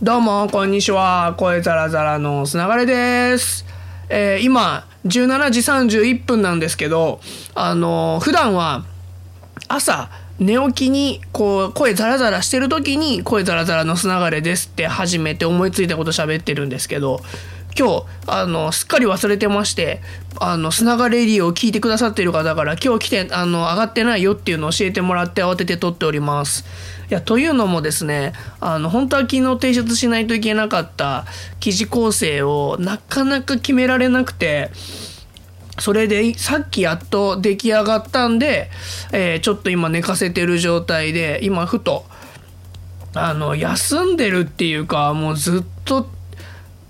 どうも、こんにちは。声ザラザラのつながれです。えー今、17時31分なんですけど、あのー普段は朝、寝起きにこう声ザラザラしてる時に声ザラザラのつながれですって初めて思いついたこと喋ってるんですけど今日あのすっかり忘れてましてあのつながれレディを聞いてくださっている方から今日来てあの上がってないよっていうのを教えてもらって慌てて撮っております。やというのもですねあの本当は昨日提出しないといけなかった記事構成をなかなか決められなくて。それでさっきやっと出来上がったんで、えーちょっと今寝かせてる状態で今ふとあの休んでるっていうかもうずっと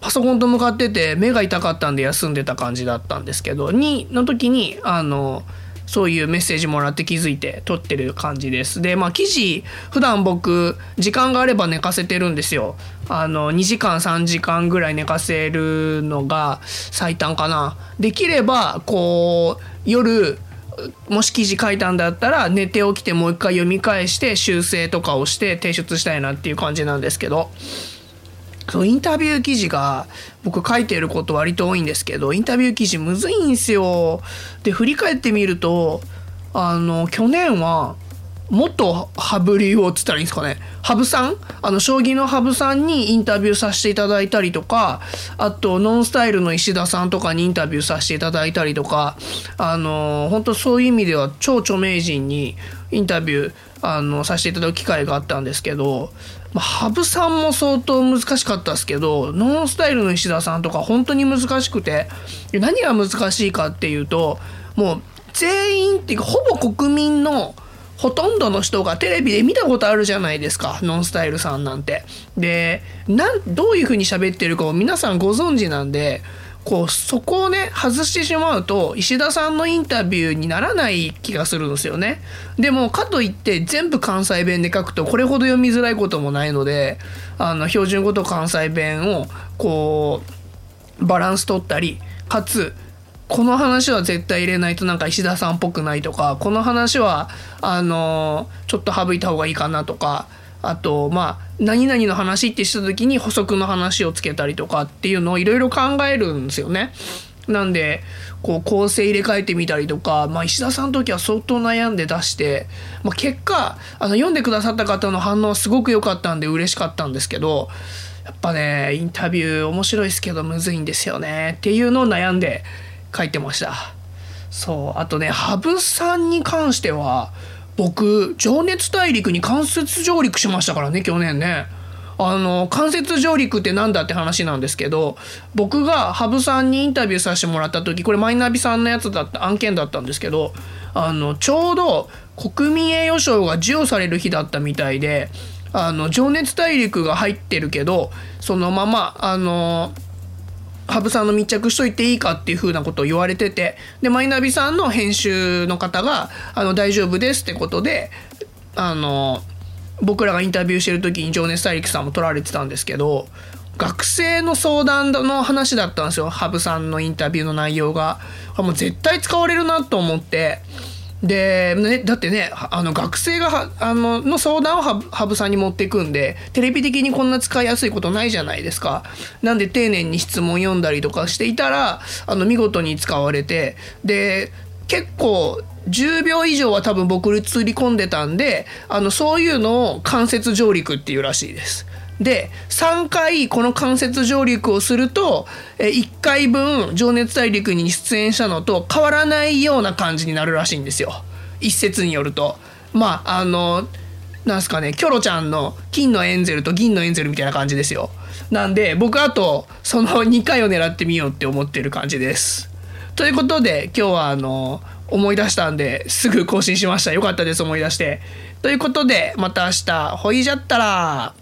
パソコンと向かってて目が痛かったんで休んでた感じだったんですけどにの時にあのそういうメッセージもらって気づいて撮ってる感じです。でまあ記事普段僕時間があれば寝かせてるんですよ。あの2時間3時間ぐらい寝かせるのが最短かな。できればこう夜もし記事書いたんだったら寝て起きてもう一回読み返して修正とかをして提出したいなっていう感じなんですけどそうインタビュー記事が僕書いてること割と多いんですけどインタビュー記事むずいんですよ。で振り返ってみるとあの去年は元羽生竜王っつったらいいんですかね羽生さん？あの将棋の羽生さんにインタビューさせていただいたりとかあとノンスタイルの石田さんとかにインタビューさせていただいたりとかあの本当そういう意味では超著名人にインタビューあのさせていただく機会があったんですけど、まあ、羽生さんも相当難しかったですけどノンスタイルの石田さんとか本当に難しくて何が難しいかっていうともう全員っていうかほぼ国民のほとんどの人がテレビで見たことあるじゃないですかノンスタイルさんなんて。でなんどういうふうに喋ってるかを皆さんご存知なんでこうそこをね外してしまうと石田さんのインタビューにならない気がするんですよね。でもかといって全部関西弁で書くとこれほど読みづらいこともないのであの標準語と関西弁をこうバランス取ったりかつこの話は絶対入れないとなんか石田さんっぽくないとかこの話はあのちょっと省いた方がいいかなとかあとまあ何々の話ってした時に補足の話をつけたりとかっていうのをいろいろ考えるんですよね。なんでこう構成入れ替えてみたりとか、まあ、石田さんの時は相当悩んで出して、まあ、結果あの読んでくださった方の反応はすごく良かったんで嬉しかったんですけどやっぱねインタビュー面白いですけどむずいんですよねっていうのを悩んで書いてましたそうあとね羽生さんに関しては僕情熱大陸に間接上陸しましたからね去年ね。あの間接上陸ってなんだって話なんですけど僕が羽生さんにインタビューさせてもらった時これマイナビさんのやつだった案件だったんですけどあのちょうど国民栄誉賞が授与される日だったみたいであの情熱大陸が入ってるけどそのままあの羽生さんの密着しといていいかっていうふうなことを言われててでマイナビさんの編集の方が「あの大丈夫です」ってことであの僕らがインタビューしてる時に情熱大陸さんも撮られてたんですけど学生の相談の話だったんですよ羽生さんのインタビューの内容が。もう絶対使われるなと思って。で、ね、だってねあの学生があのの相談を羽生さんに持っていくんでテレビ的にこんな使いやすいことないじゃないですか。なんで丁寧に質問読んだりとかしていたらあの見事に使われてで結構10秒以上は多分僕映り込んでたんであのそういうのを間接上陸っていうらしいです。で3回この間接上陸をすると1回分「情熱大陸」に出演したのと変わらないような感じになるらしいんですよ一説によると。まああのなんすかねキョロちゃんの金のエンゼルと銀のエンゼルみたいな感じですよ。なんで僕あとその2回を狙ってみようって思ってる感じです。ということで今日はあの思い出したんですぐ更新しましたよかったです思い出して。ということでまた明日ほいじゃったら